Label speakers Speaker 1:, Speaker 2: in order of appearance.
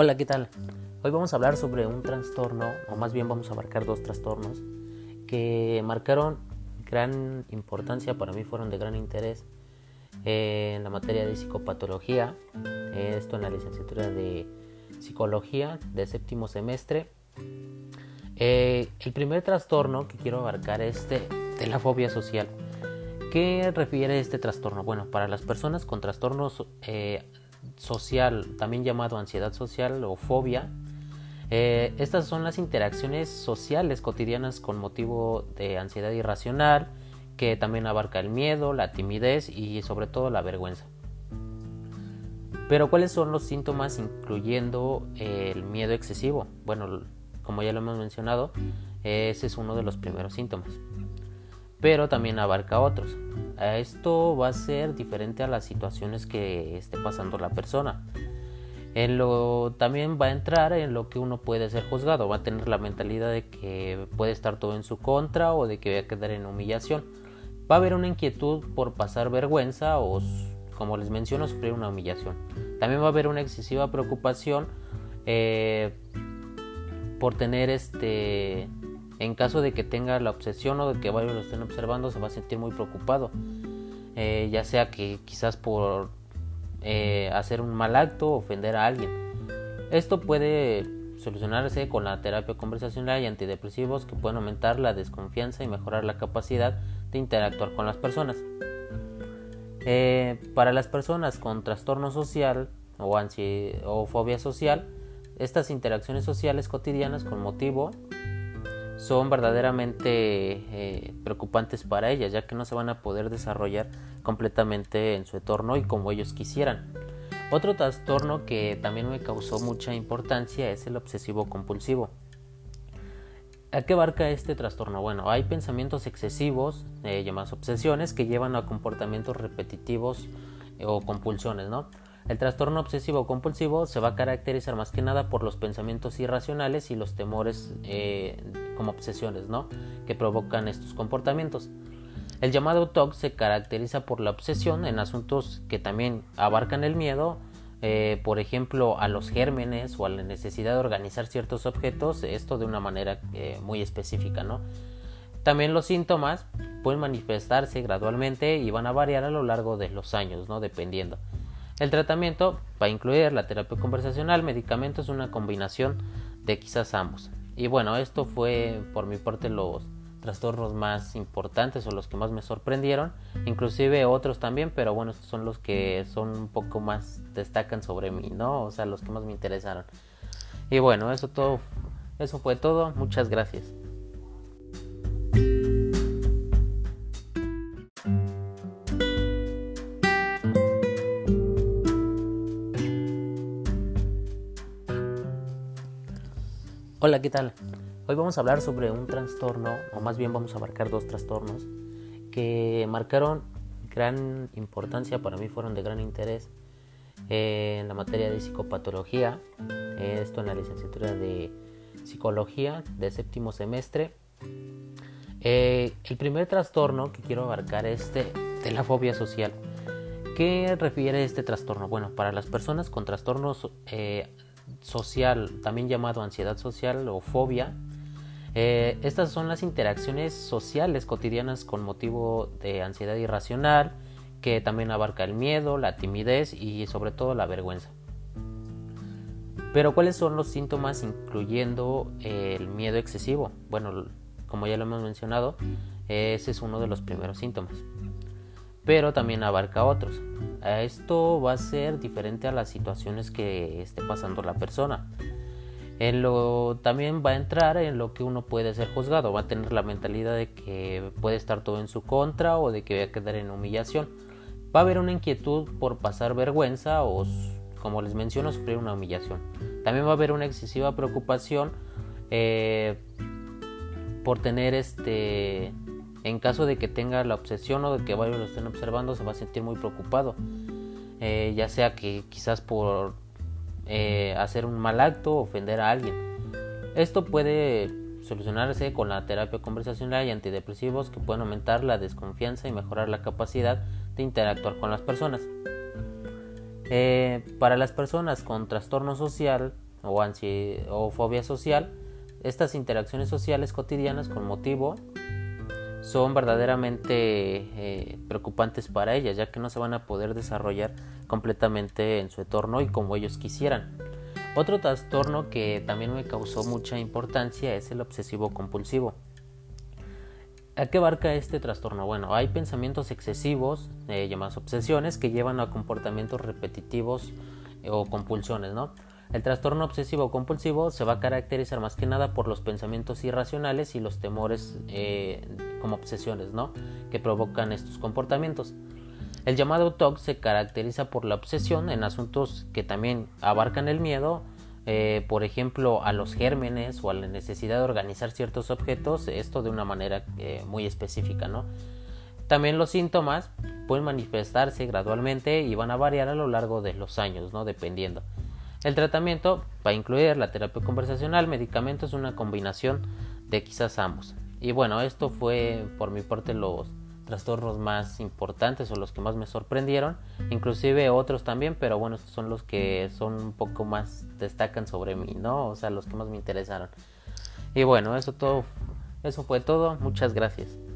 Speaker 1: Hola, ¿qué tal? Hoy vamos a hablar sobre un trastorno, o más bien vamos a abarcar dos trastornos que marcaron gran importancia, para mí fueron de gran interés en la materia de psicopatología, esto en la licenciatura de psicología de séptimo semestre. Eh, el primer trastorno que quiero abarcar es de, la fobia social. ¿Qué refiere este trastorno? Bueno, para las personas con trastornos eh, social, también llamado ansiedad social o fobia. Eh, estas son las interacciones sociales cotidianas con motivo de ansiedad irracional, que también abarca el miedo, la timidez y sobre todo la vergüenza. Pero ¿cuáles son los síntomas incluyendo el miedo excesivo? Bueno, como ya lo hemos mencionado, ese es uno de los primeros síntomas. Pero también abarca otros. Esto va a ser diferente a las situaciones que esté pasando la persona. En lo, también va a entrar en lo que uno puede ser juzgado, va a tener la mentalidad de que puede estar todo en su contra o de que va a quedar en humillación. Va a haber una inquietud por pasar vergüenza o, como les menciono, sufrir una humillación. También va a haber una excesiva preocupación eh, por tener este en caso de que tenga la obsesión o de que varios lo estén observando, se va a sentir muy preocupado. Eh, ya sea que quizás por eh, hacer un mal acto o ofender a alguien. Esto puede solucionarse con la terapia conversacional y antidepresivos que pueden aumentar la desconfianza y mejorar la capacidad de interactuar con las personas. Eh, para las personas con trastorno social o, o fobia social, estas interacciones sociales cotidianas con motivo son verdaderamente eh, preocupantes para ellas, ya que no se van a poder desarrollar completamente en su entorno y como ellos quisieran. Otro trastorno que también me causó mucha importancia es el obsesivo compulsivo. ¿A qué abarca este trastorno? Bueno, hay pensamientos excesivos, eh, llamados obsesiones, que llevan a comportamientos repetitivos eh, o compulsiones, ¿no? El trastorno obsesivo compulsivo se va a caracterizar más que nada por los pensamientos irracionales y los temores eh, como obsesiones, ¿no? Que provocan estos comportamientos. El llamado TOC se caracteriza por la obsesión en asuntos que también abarcan el miedo, eh, por ejemplo, a los gérmenes o a la necesidad de organizar ciertos objetos, esto de una manera eh, muy específica, ¿no? También los síntomas pueden manifestarse gradualmente y van a variar a lo largo de los años, ¿no? Dependiendo. El tratamiento va a incluir la terapia conversacional, medicamentos, una combinación de quizás ambos. Y bueno, esto fue por mi parte los trastornos más importantes o los que más me sorprendieron, inclusive otros también, pero bueno, estos son los que son un poco más destacan sobre mí, ¿no? O sea, los que más me interesaron. Y bueno, eso todo eso fue todo. Muchas gracias. Hola, ¿qué tal? Hoy vamos a hablar sobre un trastorno, o más bien vamos a abarcar dos trastornos que marcaron gran importancia, para mí fueron de gran interés en la materia de psicopatología, esto en la licenciatura de psicología de séptimo semestre. Eh, el primer trastorno que quiero abarcar es de, la fobia social. ¿Qué refiere este trastorno? Bueno, para las personas con trastornos eh, social, también llamado ansiedad social o fobia. Eh, estas son las interacciones sociales cotidianas con motivo de ansiedad irracional, que también abarca el miedo, la timidez y sobre todo la vergüenza. Pero ¿cuáles son los síntomas incluyendo el miedo excesivo? Bueno, como ya lo hemos mencionado, ese es uno de los primeros síntomas. Pero también abarca otros. Esto va a ser diferente a las situaciones que esté pasando la persona. En lo, también va a entrar en lo que uno puede ser juzgado, va a tener la mentalidad de que puede estar todo en su contra o de que va a quedar en humillación. Va a haber una inquietud por pasar vergüenza o, como les menciono, sufrir una humillación. También va a haber una excesiva preocupación eh, por tener este en caso de que tenga la obsesión o de que varios lo estén observando, se va a sentir muy preocupado. Eh, ya sea que quizás por eh, hacer un mal acto o ofender a alguien. Esto puede solucionarse con la terapia conversacional y antidepresivos que pueden aumentar la desconfianza y mejorar la capacidad de interactuar con las personas. Eh, para las personas con trastorno social o, o fobia social. Estas interacciones sociales cotidianas con motivo son verdaderamente eh, preocupantes para ellas, ya que no se van a poder desarrollar completamente en su entorno y como ellos quisieran. Otro trastorno que también me causó mucha importancia es el obsesivo compulsivo. ¿A qué abarca este trastorno? Bueno, hay pensamientos excesivos, eh, llamados obsesiones, que llevan a comportamientos repetitivos eh, o compulsiones, ¿no? El trastorno obsesivo compulsivo se va a caracterizar más que nada por los pensamientos irracionales y los temores eh, como obsesiones, ¿no? Que provocan estos comportamientos. El llamado TOC se caracteriza por la obsesión en asuntos que también abarcan el miedo, eh, por ejemplo, a los gérmenes o a la necesidad de organizar ciertos objetos, esto de una manera eh, muy específica, ¿no? También los síntomas pueden manifestarse gradualmente y van a variar a lo largo de los años, ¿no? Dependiendo. El tratamiento va a incluir la terapia conversacional, medicamentos, una combinación de quizás ambos. Y bueno, esto fue por mi parte los trastornos más importantes o los que más me sorprendieron, inclusive otros también, pero bueno, estos son los que son un poco más destacan sobre mí, ¿no? O sea, los que más me interesaron. Y bueno, eso todo eso fue todo. Muchas gracias.